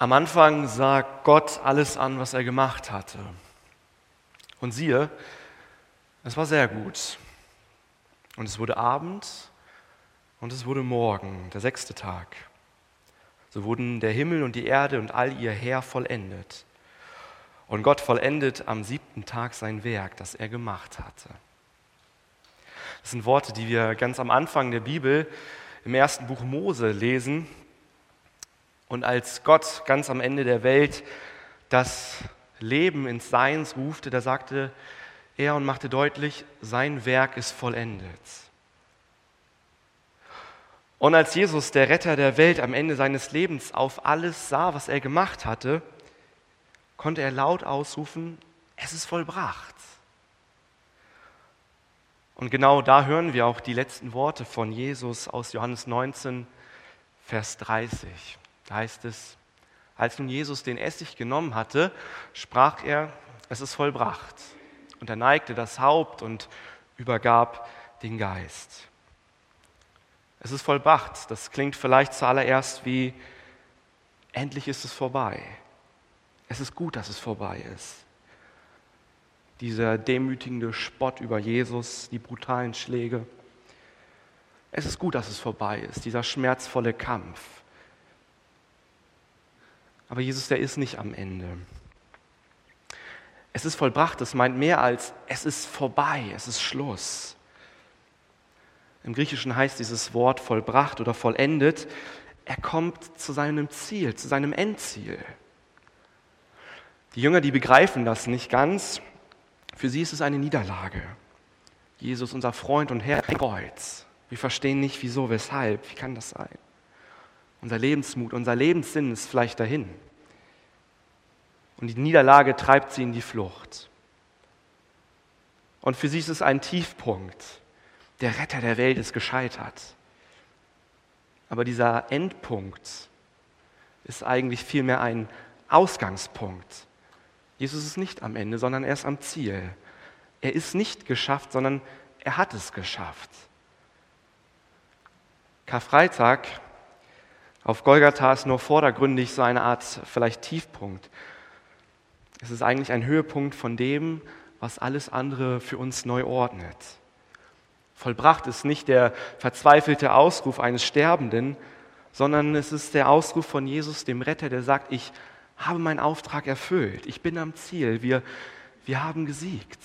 Am Anfang sah Gott alles an, was er gemacht hatte. Und siehe, es war sehr gut. Und es wurde Abend und es wurde Morgen, der sechste Tag. So wurden der Himmel und die Erde und all ihr Heer vollendet. Und Gott vollendet am siebten Tag sein Werk, das er gemacht hatte. Das sind Worte, die wir ganz am Anfang der Bibel im ersten Buch Mose lesen. Und als Gott ganz am Ende der Welt das Leben ins Seins rufte, da sagte er und machte deutlich, sein Werk ist vollendet. Und als Jesus, der Retter der Welt, am Ende seines Lebens auf alles sah, was er gemacht hatte, konnte er laut ausrufen, es ist vollbracht. Und genau da hören wir auch die letzten Worte von Jesus aus Johannes 19, Vers 30. Da heißt es, als nun Jesus den Essig genommen hatte, sprach er, es ist vollbracht. Und er neigte das Haupt und übergab den Geist. Es ist vollbracht. Das klingt vielleicht zuallererst wie, endlich ist es vorbei. Es ist gut, dass es vorbei ist. Dieser demütigende Spott über Jesus, die brutalen Schläge. Es ist gut, dass es vorbei ist, dieser schmerzvolle Kampf. Aber Jesus, der ist nicht am Ende. Es ist vollbracht, das meint mehr als es ist vorbei, es ist Schluss. Im Griechischen heißt dieses Wort vollbracht oder vollendet, er kommt zu seinem Ziel, zu seinem Endziel. Die Jünger, die begreifen das nicht ganz. Für sie ist es eine Niederlage. Jesus, unser Freund und Herr, Kreuz. Wir verstehen nicht, wieso, weshalb. Wie kann das sein? Unser Lebensmut, unser Lebenssinn ist vielleicht dahin. Und die Niederlage treibt sie in die Flucht. Und für sie ist es ein Tiefpunkt. Der Retter der Welt ist gescheitert. Aber dieser Endpunkt ist eigentlich vielmehr ein Ausgangspunkt. Jesus ist nicht am Ende, sondern er ist am Ziel. Er ist nicht geschafft, sondern er hat es geschafft. Karfreitag auf Golgatha ist nur vordergründig so eine Art vielleicht Tiefpunkt. Es ist eigentlich ein Höhepunkt von dem, was alles andere für uns neu ordnet. Vollbracht ist nicht der verzweifelte Ausruf eines Sterbenden, sondern es ist der Ausruf von Jesus, dem Retter, der sagt, ich habe meinen Auftrag erfüllt, ich bin am Ziel, wir, wir haben gesiegt.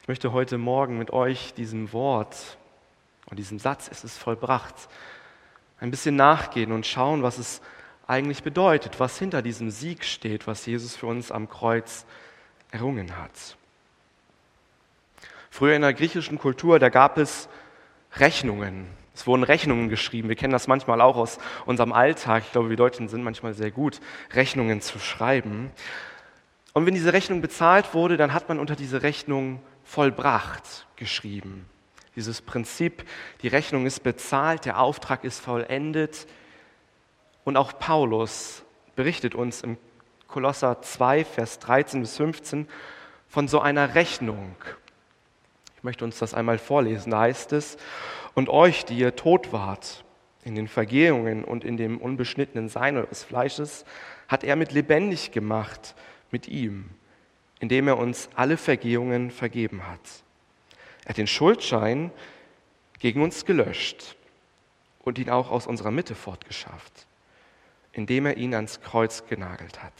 Ich möchte heute Morgen mit euch diesem Wort und diesem Satz, es ist vollbracht, ein bisschen nachgehen und schauen, was es eigentlich bedeutet, was hinter diesem Sieg steht, was Jesus für uns am Kreuz errungen hat. Früher in der griechischen Kultur, da gab es Rechnungen. Es wurden Rechnungen geschrieben. Wir kennen das manchmal auch aus unserem Alltag. Ich glaube, wir Deutschen sind manchmal sehr gut, Rechnungen zu schreiben. Und wenn diese Rechnung bezahlt wurde, dann hat man unter diese Rechnung vollbracht geschrieben. Dieses Prinzip, die Rechnung ist bezahlt, der Auftrag ist vollendet, und auch Paulus berichtet uns im Kolosser 2, Vers 13 bis 15 von so einer Rechnung. Ich möchte uns das einmal vorlesen. Da heißt es, und euch, die ihr tot wart in den Vergehungen und in dem unbeschnittenen Sein eures Fleisches, hat er mit lebendig gemacht mit ihm, indem er uns alle Vergehungen vergeben hat. Er hat den Schuldschein gegen uns gelöscht und ihn auch aus unserer Mitte fortgeschafft indem er ihn ans Kreuz genagelt hat.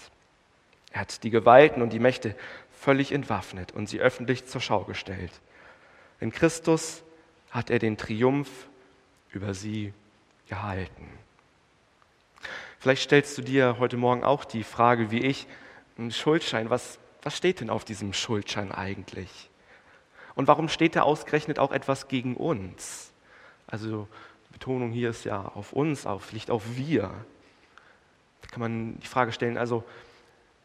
Er hat die Gewalten und die Mächte völlig entwaffnet und sie öffentlich zur Schau gestellt. In Christus hat er den Triumph über sie gehalten. Vielleicht stellst du dir heute Morgen auch die Frage, wie ich, ein Schuldschein, was, was steht denn auf diesem Schuldschein eigentlich? Und warum steht da ausgerechnet auch etwas gegen uns? Also die Betonung hier ist ja auf uns, auf, liegt auf wir kann man die Frage stellen, also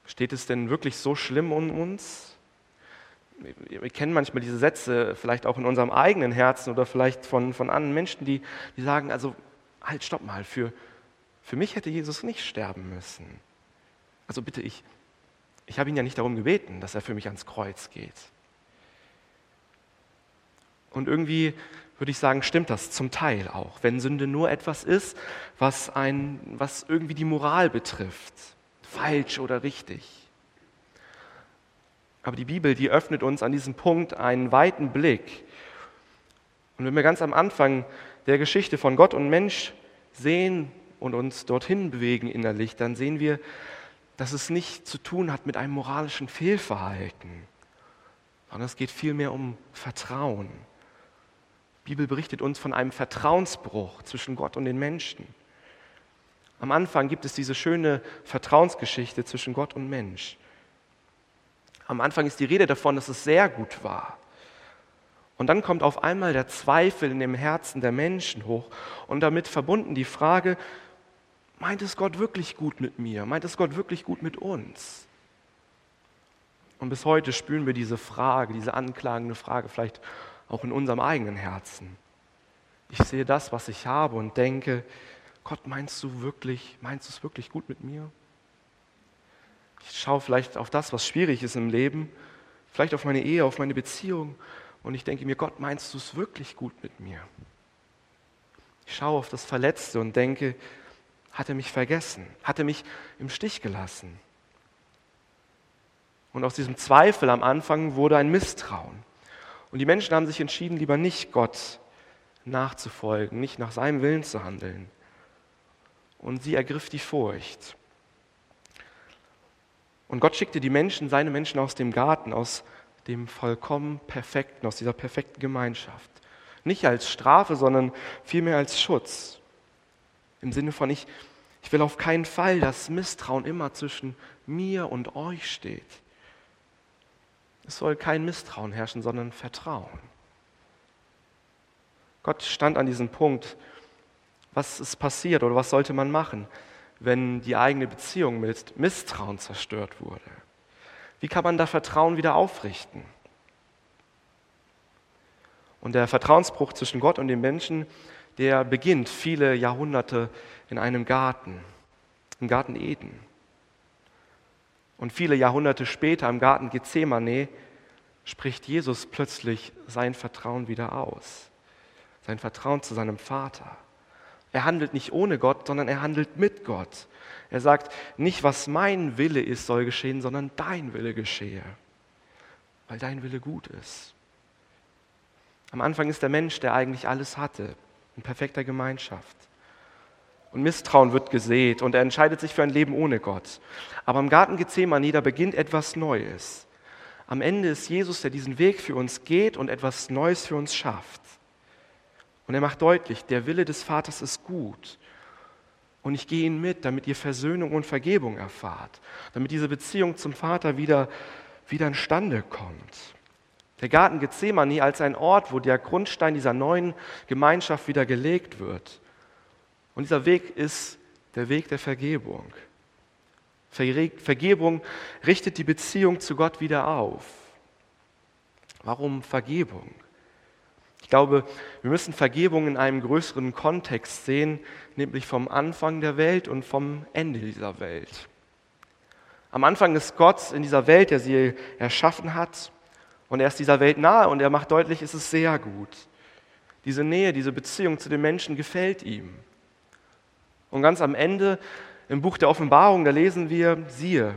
steht es denn wirklich so schlimm um uns? Wir kennen manchmal diese Sätze, vielleicht auch in unserem eigenen Herzen oder vielleicht von, von anderen Menschen, die, die sagen, also halt, stopp mal, für, für mich hätte Jesus nicht sterben müssen. Also bitte, ich, ich habe ihn ja nicht darum gebeten, dass er für mich ans Kreuz geht. Und irgendwie würde ich sagen, stimmt das zum Teil auch. Wenn Sünde nur etwas ist, was, ein, was irgendwie die Moral betrifft, falsch oder richtig. Aber die Bibel, die öffnet uns an diesem Punkt einen weiten Blick. Und wenn wir ganz am Anfang der Geschichte von Gott und Mensch sehen und uns dorthin bewegen innerlich, dann sehen wir, dass es nicht zu tun hat mit einem moralischen Fehlverhalten, sondern es geht vielmehr um Vertrauen. Die Bibel berichtet uns von einem Vertrauensbruch zwischen Gott und den Menschen. Am Anfang gibt es diese schöne Vertrauensgeschichte zwischen Gott und Mensch. Am Anfang ist die Rede davon, dass es sehr gut war. Und dann kommt auf einmal der Zweifel in dem Herzen der Menschen hoch und damit verbunden die Frage, meint es Gott wirklich gut mit mir? Meint es Gott wirklich gut mit uns? Und bis heute spüren wir diese Frage, diese anklagende Frage vielleicht auch in unserem eigenen Herzen. Ich sehe das, was ich habe und denke, Gott, meinst du wirklich, meinst du es wirklich gut mit mir? Ich schaue vielleicht auf das, was schwierig ist im Leben, vielleicht auf meine Ehe, auf meine Beziehung und ich denke mir, Gott, meinst du es wirklich gut mit mir? Ich schaue auf das Verletzte und denke, hat er mich vergessen? Hat er mich im Stich gelassen? Und aus diesem Zweifel am Anfang wurde ein Misstrauen. Und die Menschen haben sich entschieden, lieber nicht Gott nachzufolgen, nicht nach seinem Willen zu handeln. Und sie ergriff die Furcht. Und Gott schickte die Menschen, seine Menschen aus dem Garten, aus dem vollkommen Perfekten, aus dieser perfekten Gemeinschaft. Nicht als Strafe, sondern vielmehr als Schutz. Im Sinne von, ich, ich will auf keinen Fall, dass Misstrauen immer zwischen mir und euch steht. Es soll kein Misstrauen herrschen, sondern Vertrauen. Gott stand an diesem Punkt, was ist passiert oder was sollte man machen, wenn die eigene Beziehung mit Misstrauen zerstört wurde. Wie kann man da Vertrauen wieder aufrichten? Und der Vertrauensbruch zwischen Gott und den Menschen, der beginnt viele Jahrhunderte in einem Garten, im Garten Eden. Und viele Jahrhunderte später im Garten Gethsemane spricht Jesus plötzlich sein Vertrauen wieder aus. Sein Vertrauen zu seinem Vater. Er handelt nicht ohne Gott, sondern er handelt mit Gott. Er sagt, nicht was mein Wille ist, soll geschehen, sondern dein Wille geschehe, weil dein Wille gut ist. Am Anfang ist der Mensch, der eigentlich alles hatte, in perfekter Gemeinschaft. Und Misstrauen wird gesät und er entscheidet sich für ein Leben ohne Gott. Aber im Garten Gethsemane, da beginnt etwas Neues. Am Ende ist Jesus, der diesen Weg für uns geht und etwas Neues für uns schafft. Und er macht deutlich, der Wille des Vaters ist gut. Und ich gehe ihn mit, damit ihr Versöhnung und Vergebung erfahrt, damit diese Beziehung zum Vater wieder, wieder instande kommt. Der Garten Gethsemane als ein Ort, wo der Grundstein dieser neuen Gemeinschaft wieder gelegt wird. Und dieser Weg ist der Weg der Vergebung. Vergebung richtet die Beziehung zu Gott wieder auf. Warum Vergebung? Ich glaube, wir müssen Vergebung in einem größeren Kontext sehen, nämlich vom Anfang der Welt und vom Ende dieser Welt. Am Anfang ist Gott in dieser Welt, der sie erschaffen hat, und er ist dieser Welt nahe und er macht deutlich, es ist sehr gut. Diese Nähe, diese Beziehung zu den Menschen gefällt ihm. Und ganz am Ende im Buch der Offenbarung, da lesen wir, siehe,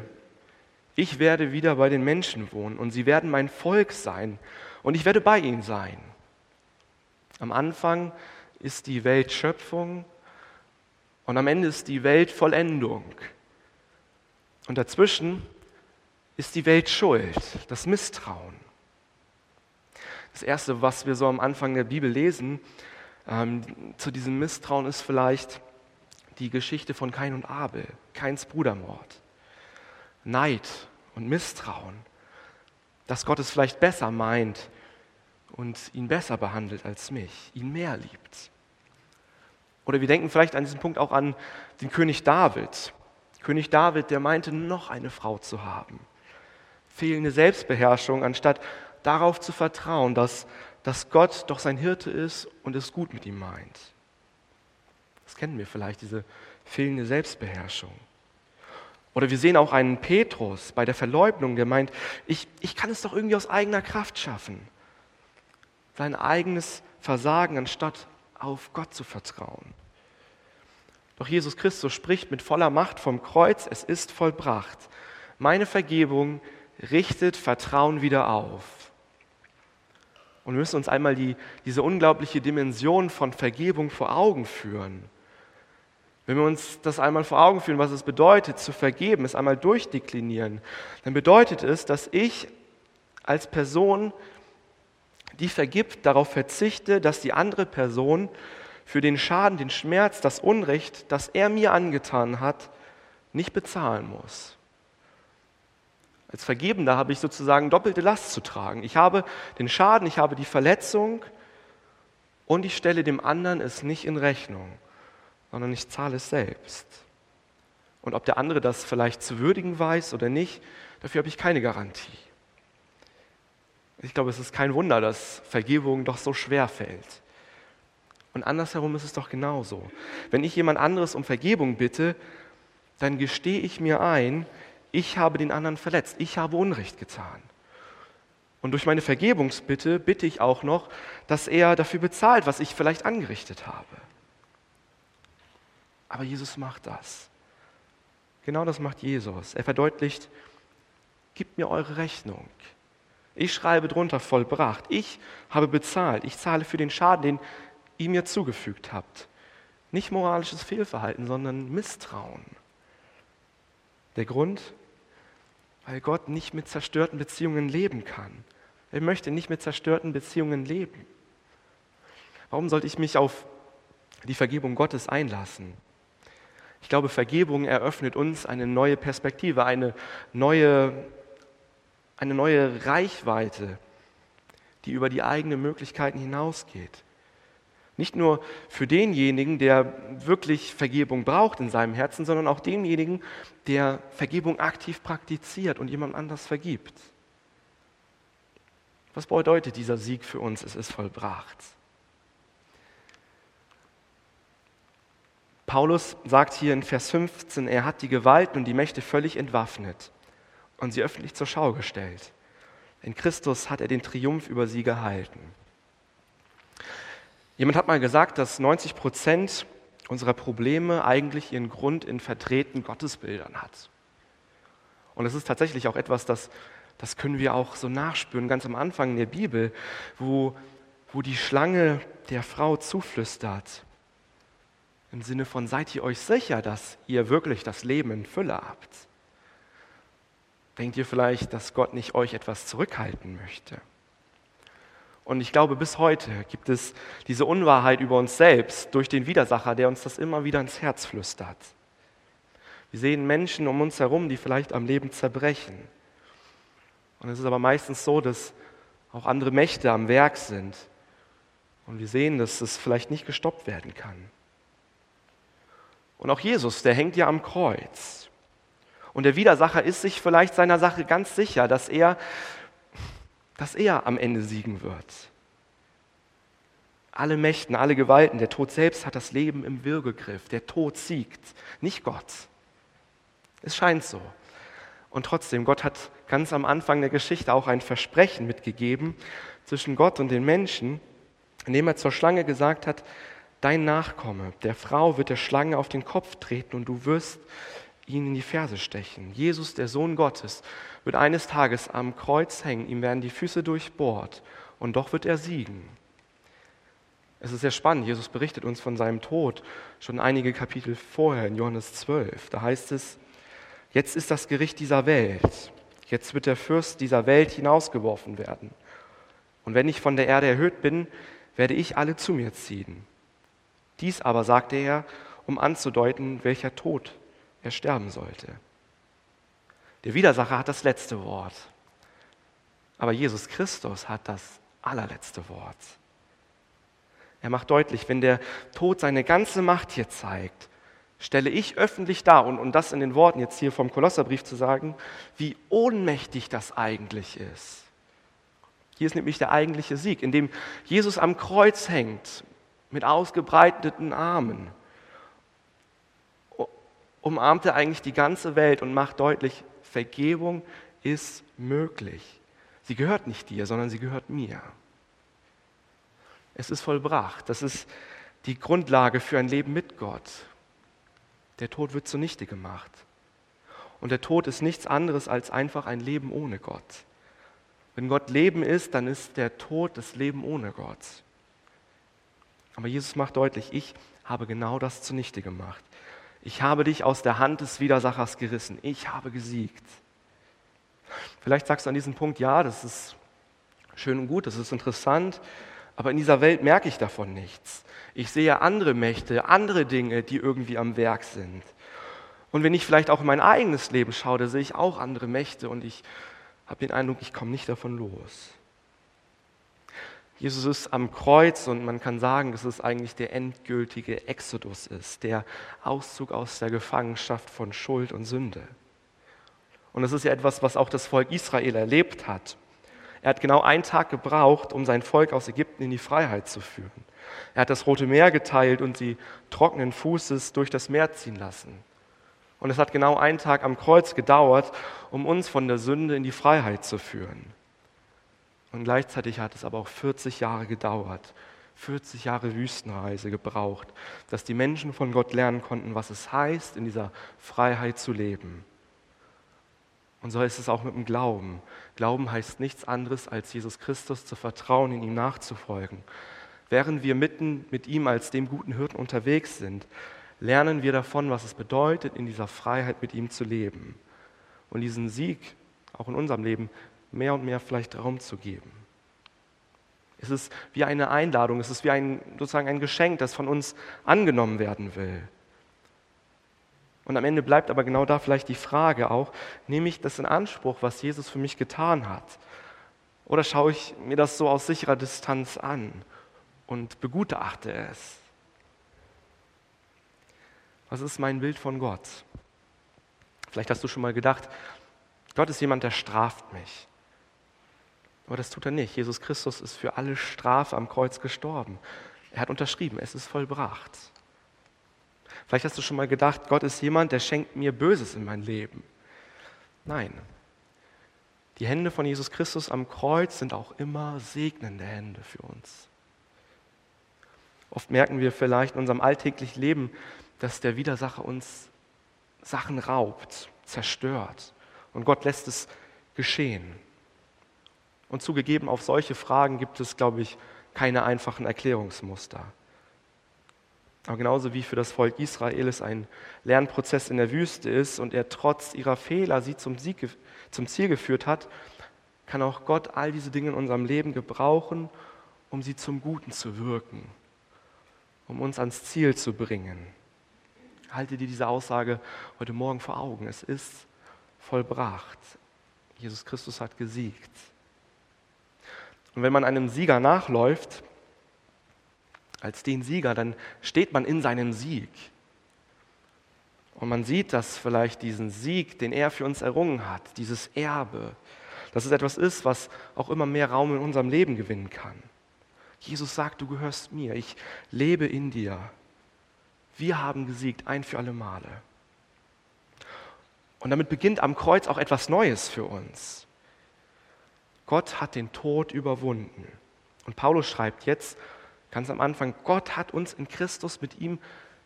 ich werde wieder bei den Menschen wohnen und sie werden mein Volk sein und ich werde bei ihnen sein. Am Anfang ist die Welt Schöpfung und am Ende ist die Welt Vollendung. Und dazwischen ist die Welt Schuld, das Misstrauen. Das Erste, was wir so am Anfang der Bibel lesen, ähm, zu diesem Misstrauen ist vielleicht die Geschichte von Kain und Abel, Kains Brudermord. Neid und Misstrauen, dass Gott es vielleicht besser meint und ihn besser behandelt als mich, ihn mehr liebt. Oder wir denken vielleicht an diesem Punkt auch an den König David. König David, der meinte, noch eine Frau zu haben. Fehlende Selbstbeherrschung, anstatt darauf zu vertrauen, dass, dass Gott doch sein Hirte ist und es gut mit ihm meint. Das kennen wir vielleicht, diese fehlende Selbstbeherrschung. Oder wir sehen auch einen Petrus bei der Verleugnung, der meint, ich, ich kann es doch irgendwie aus eigener Kraft schaffen sein eigenes versagen, anstatt auf Gott zu vertrauen. Doch Jesus Christus spricht mit voller Macht vom Kreuz, es ist vollbracht. Meine Vergebung richtet Vertrauen wieder auf. Und wir müssen uns einmal die, diese unglaubliche Dimension von Vergebung vor Augen führen. Wenn wir uns das einmal vor Augen führen, was es bedeutet, zu vergeben, es einmal durchdeklinieren, dann bedeutet es, dass ich als Person, die vergibt, darauf verzichte, dass die andere Person für den Schaden, den Schmerz, das Unrecht, das er mir angetan hat, nicht bezahlen muss. Als Vergebender habe ich sozusagen doppelte Last zu tragen. Ich habe den Schaden, ich habe die Verletzung und ich stelle dem anderen es nicht in Rechnung, sondern ich zahle es selbst. Und ob der andere das vielleicht zu würdigen weiß oder nicht, dafür habe ich keine Garantie. Ich glaube, es ist kein Wunder, dass Vergebung doch so schwer fällt. Und andersherum ist es doch genauso. Wenn ich jemand anderes um Vergebung bitte, dann gestehe ich mir ein, ich habe den anderen verletzt, ich habe Unrecht getan. Und durch meine Vergebungsbitte bitte ich auch noch, dass er dafür bezahlt, was ich vielleicht angerichtet habe. Aber Jesus macht das. Genau das macht Jesus. Er verdeutlicht, gib mir eure Rechnung. Ich schreibe drunter vollbracht. Ich habe bezahlt. Ich zahle für den Schaden, den ihr mir zugefügt habt. Nicht moralisches Fehlverhalten, sondern Misstrauen. Der Grund, weil Gott nicht mit zerstörten Beziehungen leben kann. Er möchte nicht mit zerstörten Beziehungen leben. Warum sollte ich mich auf die Vergebung Gottes einlassen? Ich glaube, Vergebung eröffnet uns eine neue Perspektive, eine neue, eine neue Reichweite, die über die eigenen Möglichkeiten hinausgeht. Nicht nur für denjenigen, der wirklich Vergebung braucht in seinem Herzen, sondern auch denjenigen, der Vergebung aktiv praktiziert und jemand anders vergibt. Was bedeutet dieser Sieg für uns? Es ist vollbracht. Paulus sagt hier in Vers 15, er hat die Gewalten und die Mächte völlig entwaffnet und sie öffentlich zur Schau gestellt. In Christus hat er den Triumph über sie gehalten. Jemand hat mal gesagt, dass 90 Prozent unserer Probleme eigentlich ihren Grund in verdrehten Gottesbildern hat. Und es ist tatsächlich auch etwas, das, das können wir auch so nachspüren, ganz am Anfang in der Bibel, wo, wo die Schlange der Frau zuflüstert, im Sinne von, seid ihr euch sicher, dass ihr wirklich das Leben in Fülle habt? Denkt ihr vielleicht, dass Gott nicht euch etwas zurückhalten möchte? Und ich glaube, bis heute gibt es diese Unwahrheit über uns selbst durch den Widersacher, der uns das immer wieder ins Herz flüstert. Wir sehen Menschen um uns herum, die vielleicht am Leben zerbrechen. Und es ist aber meistens so, dass auch andere Mächte am Werk sind. Und wir sehen, dass es vielleicht nicht gestoppt werden kann. Und auch Jesus, der hängt ja am Kreuz. Und der Widersacher ist sich vielleicht seiner Sache ganz sicher, dass er dass er am Ende siegen wird. Alle Mächten, alle Gewalten, der Tod selbst hat das Leben im Würgegriff. Der Tod siegt, nicht Gott. Es scheint so. Und trotzdem, Gott hat ganz am Anfang der Geschichte auch ein Versprechen mitgegeben zwischen Gott und den Menschen, indem er zur Schlange gesagt hat, dein Nachkomme, der Frau wird der Schlange auf den Kopf treten und du wirst ihn in die Ferse stechen. Jesus, der Sohn Gottes, wird eines Tages am Kreuz hängen, ihm werden die Füße durchbohrt und doch wird er siegen. Es ist sehr spannend, Jesus berichtet uns von seinem Tod schon einige Kapitel vorher in Johannes 12. Da heißt es, jetzt ist das Gericht dieser Welt, jetzt wird der Fürst dieser Welt hinausgeworfen werden. Und wenn ich von der Erde erhöht bin, werde ich alle zu mir ziehen. Dies aber sagte er, um anzudeuten, welcher Tod er sterben sollte. Der Widersacher hat das letzte Wort. Aber Jesus Christus hat das allerletzte Wort. Er macht deutlich, wenn der Tod seine ganze Macht hier zeigt, stelle ich öffentlich dar, und, und das in den Worten jetzt hier vom Kolosserbrief zu sagen, wie ohnmächtig das eigentlich ist. Hier ist nämlich der eigentliche Sieg, indem Jesus am Kreuz hängt mit ausgebreiteten Armen umarmt er eigentlich die ganze Welt und macht deutlich, Vergebung ist möglich. Sie gehört nicht dir, sondern sie gehört mir. Es ist vollbracht. Das ist die Grundlage für ein Leben mit Gott. Der Tod wird zunichte gemacht. Und der Tod ist nichts anderes als einfach ein Leben ohne Gott. Wenn Gott Leben ist, dann ist der Tod das Leben ohne Gott. Aber Jesus macht deutlich, ich habe genau das zunichte gemacht. Ich habe dich aus der Hand des Widersachers gerissen. Ich habe gesiegt. Vielleicht sagst du an diesem Punkt, ja, das ist schön und gut, das ist interessant, aber in dieser Welt merke ich davon nichts. Ich sehe andere Mächte, andere Dinge, die irgendwie am Werk sind. Und wenn ich vielleicht auch in mein eigenes Leben schaue, da sehe ich auch andere Mächte und ich habe den Eindruck, ich komme nicht davon los. Jesus ist am Kreuz und man kann sagen, dass es eigentlich der endgültige Exodus ist, der Auszug aus der Gefangenschaft von Schuld und Sünde. Und das ist ja etwas, was auch das Volk Israel erlebt hat. Er hat genau einen Tag gebraucht, um sein Volk aus Ägypten in die Freiheit zu führen. Er hat das Rote Meer geteilt und sie trockenen Fußes durch das Meer ziehen lassen. Und es hat genau einen Tag am Kreuz gedauert, um uns von der Sünde in die Freiheit zu führen. Und gleichzeitig hat es aber auch 40 Jahre gedauert, 40 Jahre Wüstenreise gebraucht, dass die Menschen von Gott lernen konnten, was es heißt, in dieser Freiheit zu leben. Und so ist es auch mit dem Glauben. Glauben heißt nichts anderes, als Jesus Christus zu vertrauen, in ihm nachzufolgen. Während wir mitten mit ihm als dem guten Hirten unterwegs sind, lernen wir davon, was es bedeutet, in dieser Freiheit mit ihm zu leben. Und diesen Sieg, auch in unserem Leben, mehr und mehr vielleicht Raum zu geben. Es ist wie eine Einladung, es ist wie ein, sozusagen ein Geschenk, das von uns angenommen werden will. Und am Ende bleibt aber genau da vielleicht die Frage auch, nehme ich das in Anspruch, was Jesus für mich getan hat? Oder schaue ich mir das so aus sicherer Distanz an und begutachte es? Was ist mein Bild von Gott? Vielleicht hast du schon mal gedacht, Gott ist jemand, der straft mich. Aber das tut er nicht. Jesus Christus ist für alle Strafe am Kreuz gestorben. Er hat unterschrieben, es ist vollbracht. Vielleicht hast du schon mal gedacht, Gott ist jemand, der schenkt mir Böses in mein Leben. Nein. Die Hände von Jesus Christus am Kreuz sind auch immer segnende Hände für uns. Oft merken wir vielleicht in unserem alltäglichen Leben, dass der Widersacher uns Sachen raubt, zerstört. Und Gott lässt es geschehen. Und zugegeben, auf solche Fragen gibt es, glaube ich, keine einfachen Erklärungsmuster. Aber genauso wie für das Volk Israel es ein Lernprozess in der Wüste ist und er trotz ihrer Fehler sie zum, Sieg, zum Ziel geführt hat, kann auch Gott all diese Dinge in unserem Leben gebrauchen, um sie zum Guten zu wirken, um uns ans Ziel zu bringen. Halte dir diese Aussage heute Morgen vor Augen. Es ist vollbracht. Jesus Christus hat gesiegt. Und wenn man einem Sieger nachläuft, als den Sieger, dann steht man in seinem Sieg. Und man sieht, dass vielleicht diesen Sieg, den er für uns errungen hat, dieses Erbe, dass es etwas ist, was auch immer mehr Raum in unserem Leben gewinnen kann. Jesus sagt, du gehörst mir, ich lebe in dir. Wir haben gesiegt, ein für alle Male. Und damit beginnt am Kreuz auch etwas Neues für uns. Gott hat den Tod überwunden. Und Paulus schreibt jetzt, Ganz am Anfang, Gott hat uns in Christus mit ihm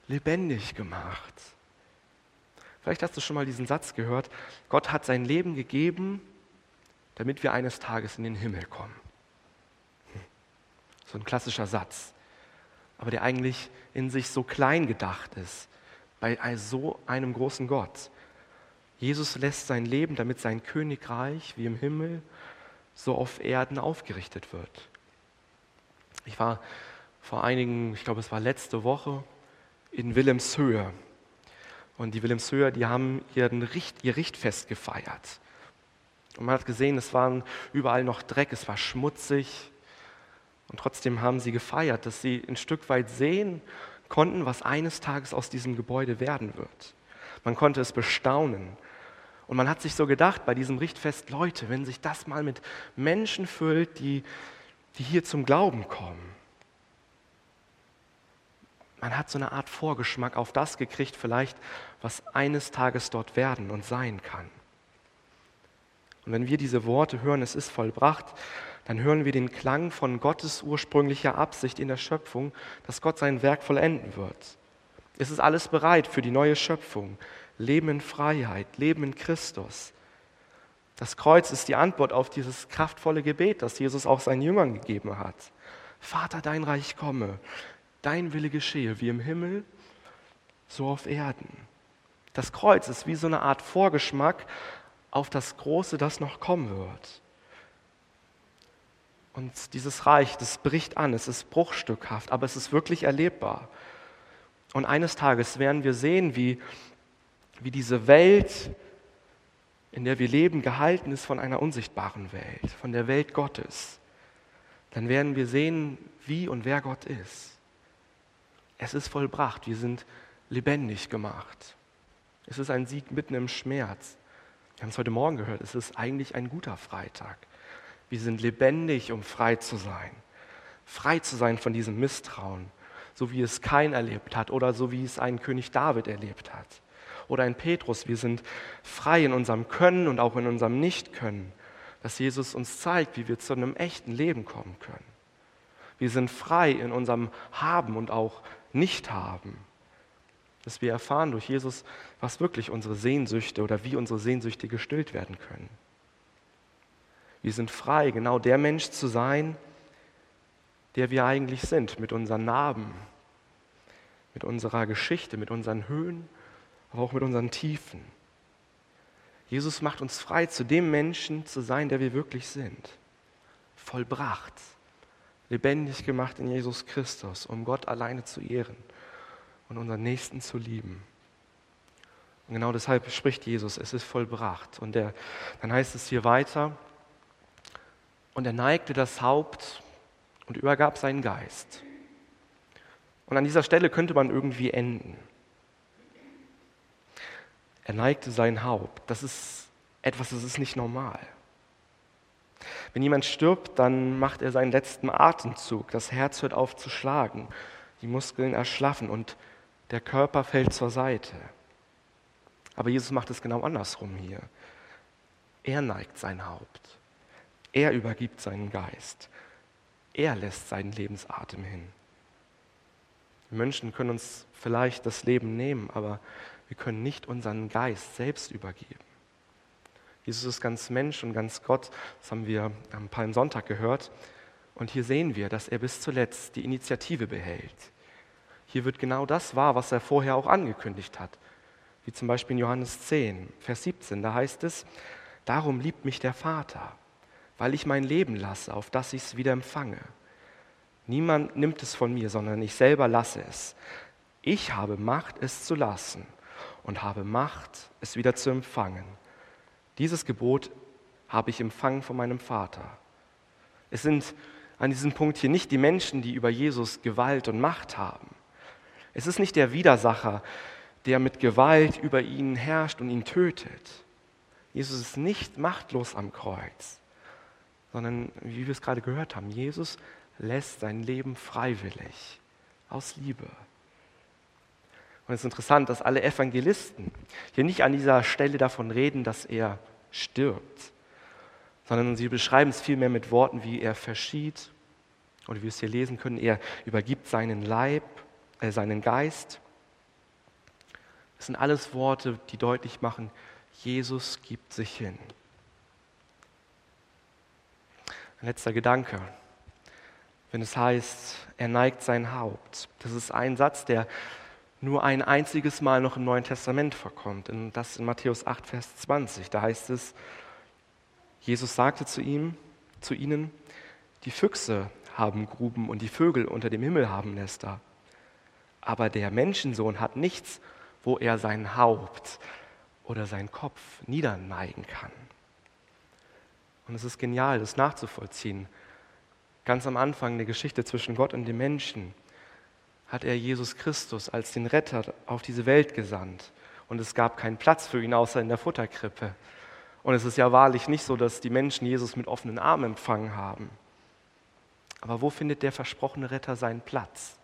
lebendig gemacht. Vielleicht hast du schon mal diesen Satz gehört, Gott hat sein Leben gegeben, damit wir eines Tages in den Himmel kommen. So ein klassischer Satz, aber der eigentlich in sich so klein gedacht ist, bei so einem großen Gott. Jesus lässt sein Leben, damit sein Königreich wie im Himmel so auf Erden aufgerichtet wird. Ich war vor einigen, ich glaube es war letzte Woche, in Wilhelmshöhe. Und die Wilhelmshöher, die haben ihren Richt, ihr Richtfest gefeiert. Und man hat gesehen, es war überall noch Dreck, es war schmutzig. Und trotzdem haben sie gefeiert, dass sie ein Stück weit sehen konnten, was eines Tages aus diesem Gebäude werden wird. Man konnte es bestaunen. Und man hat sich so gedacht bei diesem Richtfest, Leute, wenn sich das mal mit Menschen füllt, die, die hier zum Glauben kommen, man hat so eine Art Vorgeschmack auf das gekriegt, vielleicht, was eines Tages dort werden und sein kann. Und wenn wir diese Worte hören, es ist vollbracht, dann hören wir den Klang von Gottes ursprünglicher Absicht in der Schöpfung, dass Gott sein Werk vollenden wird. Es ist alles bereit für die neue Schöpfung. Leben in Freiheit, Leben in Christus. Das Kreuz ist die Antwort auf dieses kraftvolle Gebet, das Jesus auch seinen Jüngern gegeben hat. Vater, dein Reich komme, dein Wille geschehe, wie im Himmel, so auf Erden. Das Kreuz ist wie so eine Art Vorgeschmack auf das Große, das noch kommen wird. Und dieses Reich, das bricht an, es ist bruchstückhaft, aber es ist wirklich erlebbar. Und eines Tages werden wir sehen, wie, wie diese Welt, in der wir leben, gehalten ist von einer unsichtbaren Welt, von der Welt Gottes. Dann werden wir sehen, wie und wer Gott ist. Es ist vollbracht, wir sind lebendig gemacht. Es ist ein Sieg mitten im Schmerz. Wir haben es heute Morgen gehört, es ist eigentlich ein guter Freitag. Wir sind lebendig, um frei zu sein. Frei zu sein von diesem Misstrauen, so wie es kein erlebt hat oder so wie es ein König David erlebt hat. Oder ein Petrus, wir sind frei in unserem Können und auch in unserem Nicht-Können, dass Jesus uns zeigt, wie wir zu einem echten Leben kommen können. Wir sind frei in unserem Haben und auch Nicht-Haben. Dass wir erfahren durch Jesus, was wirklich unsere Sehnsüchte oder wie unsere Sehnsüchte gestillt werden können. Wir sind frei, genau der Mensch zu sein, der wir eigentlich sind, mit unseren Narben, mit unserer Geschichte, mit unseren Höhen, aber auch mit unseren Tiefen. Jesus macht uns frei, zu dem Menschen zu sein, der wir wirklich sind. Vollbracht, lebendig gemacht in Jesus Christus, um Gott alleine zu ehren und unseren Nächsten zu lieben. Und genau deshalb spricht Jesus, es ist vollbracht. Und der, dann heißt es hier weiter, und er neigte das Haupt und übergab seinen Geist. Und an dieser Stelle könnte man irgendwie enden. Er neigte sein Haupt. Das ist etwas, das ist nicht normal. Wenn jemand stirbt, dann macht er seinen letzten Atemzug. Das Herz hört auf zu schlagen, die Muskeln erschlaffen und der Körper fällt zur Seite. Aber Jesus macht es genau andersrum hier. Er neigt sein Haupt. Er übergibt seinen Geist. Er lässt seinen Lebensatem hin. Menschen können uns vielleicht das Leben nehmen, aber wir können nicht unseren Geist selbst übergeben. Jesus ist ganz Mensch und ganz Gott. Das haben wir am Palmsonntag gehört. Und hier sehen wir, dass er bis zuletzt die Initiative behält. Hier wird genau das wahr, was er vorher auch angekündigt hat. Wie zum Beispiel in Johannes 10, Vers 17. Da heißt es, darum liebt mich der Vater, weil ich mein Leben lasse, auf das ich es wieder empfange. Niemand nimmt es von mir, sondern ich selber lasse es. Ich habe Macht, es zu lassen und habe Macht, es wieder zu empfangen. Dieses Gebot habe ich empfangen von meinem Vater. Es sind an diesem Punkt hier nicht die Menschen, die über Jesus Gewalt und Macht haben. Es ist nicht der Widersacher, der mit Gewalt über ihn herrscht und ihn tötet. Jesus ist nicht machtlos am Kreuz sondern wie wir es gerade gehört haben, Jesus lässt sein Leben freiwillig, aus Liebe. Und es ist interessant, dass alle Evangelisten hier nicht an dieser Stelle davon reden, dass er stirbt, sondern sie beschreiben es vielmehr mit Worten wie er verschied, oder wie wir es hier lesen können, er übergibt seinen Leib, äh, seinen Geist. Das sind alles Worte, die deutlich machen, Jesus gibt sich hin. Ein letzter Gedanke. Wenn es heißt, er neigt sein Haupt. Das ist ein Satz, der nur ein einziges Mal noch im Neuen Testament vorkommt. Und das in Matthäus 8, Vers 20. Da heißt es, Jesus sagte zu ihm, zu ihnen, die Füchse haben Gruben und die Vögel unter dem Himmel haben Nester. Aber der Menschensohn hat nichts, wo er sein Haupt oder seinen Kopf niederneigen kann. Und es ist genial, das nachzuvollziehen. Ganz am Anfang der Geschichte zwischen Gott und dem Menschen hat er Jesus Christus als den Retter auf diese Welt gesandt. Und es gab keinen Platz für ihn außer in der Futterkrippe. Und es ist ja wahrlich nicht so, dass die Menschen Jesus mit offenen Armen empfangen haben. Aber wo findet der versprochene Retter seinen Platz?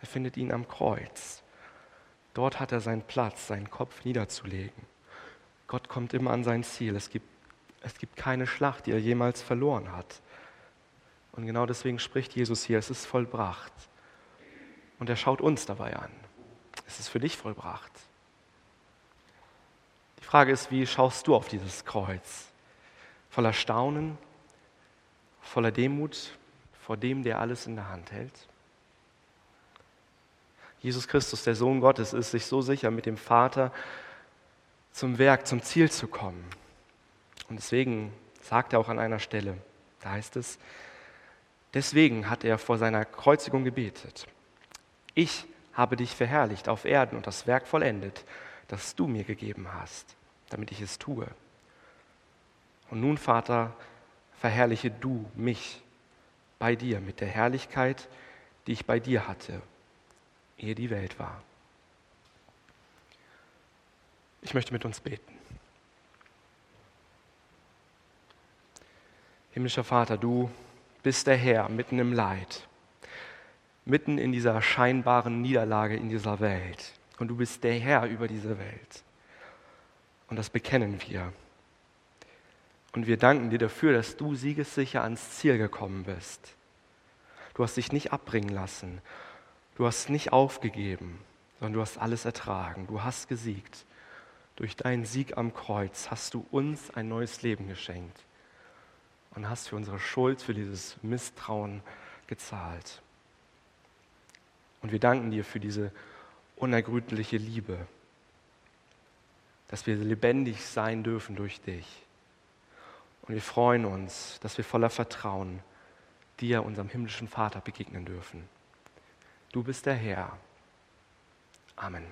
Er findet ihn am Kreuz. Dort hat er seinen Platz, seinen Kopf niederzulegen. Gott kommt immer an sein Ziel. Es gibt Es gibt keine Schlacht, die er jemals verloren hat. Und genau deswegen spricht Jesus hier, es ist vollbracht. Und er schaut uns dabei an. Es ist für dich vollbracht. Die Frage ist, wie schaust du auf dieses Kreuz? Voller Staunen, voller Demut vor dem, der alles in der Hand hält? Jesus Christus, der Sohn Gottes, ist sich so sicher, mit dem Vater zum Werk, zum Ziel zu kommen. Und deswegen sagt er auch an einer Stelle, da heißt es, deswegen hat er vor seiner Kreuzigung gebetet. Ich habe dich verherrlicht auf Erden und das Werk vollendet, das du mir gegeben hast, damit ich es tue. Und nun, Vater, verherrliche du mich bei dir mit der Herrlichkeit, die ich bei dir hatte, ehe die Welt war. Ich möchte mit uns beten. Himmlischer Vater, du bist der Herr mitten im Leid, mitten in dieser scheinbaren Niederlage in dieser Welt. Und du bist der Herr über diese Welt. Und das bekennen wir. Und wir danken dir dafür, dass du siegessicher ans Ziel gekommen bist. Du hast dich nicht abbringen lassen. Du hast nicht aufgegeben, sondern du hast alles ertragen. Du hast gesiegt. Durch deinen Sieg am Kreuz hast du uns ein neues Leben geschenkt und hast für unsere Schuld, für dieses Misstrauen gezahlt. Und wir danken dir für diese unergründliche Liebe, dass wir lebendig sein dürfen durch dich. Und wir freuen uns, dass wir voller Vertrauen dir, unserem himmlischen Vater, begegnen dürfen. Du bist der Herr. Amen.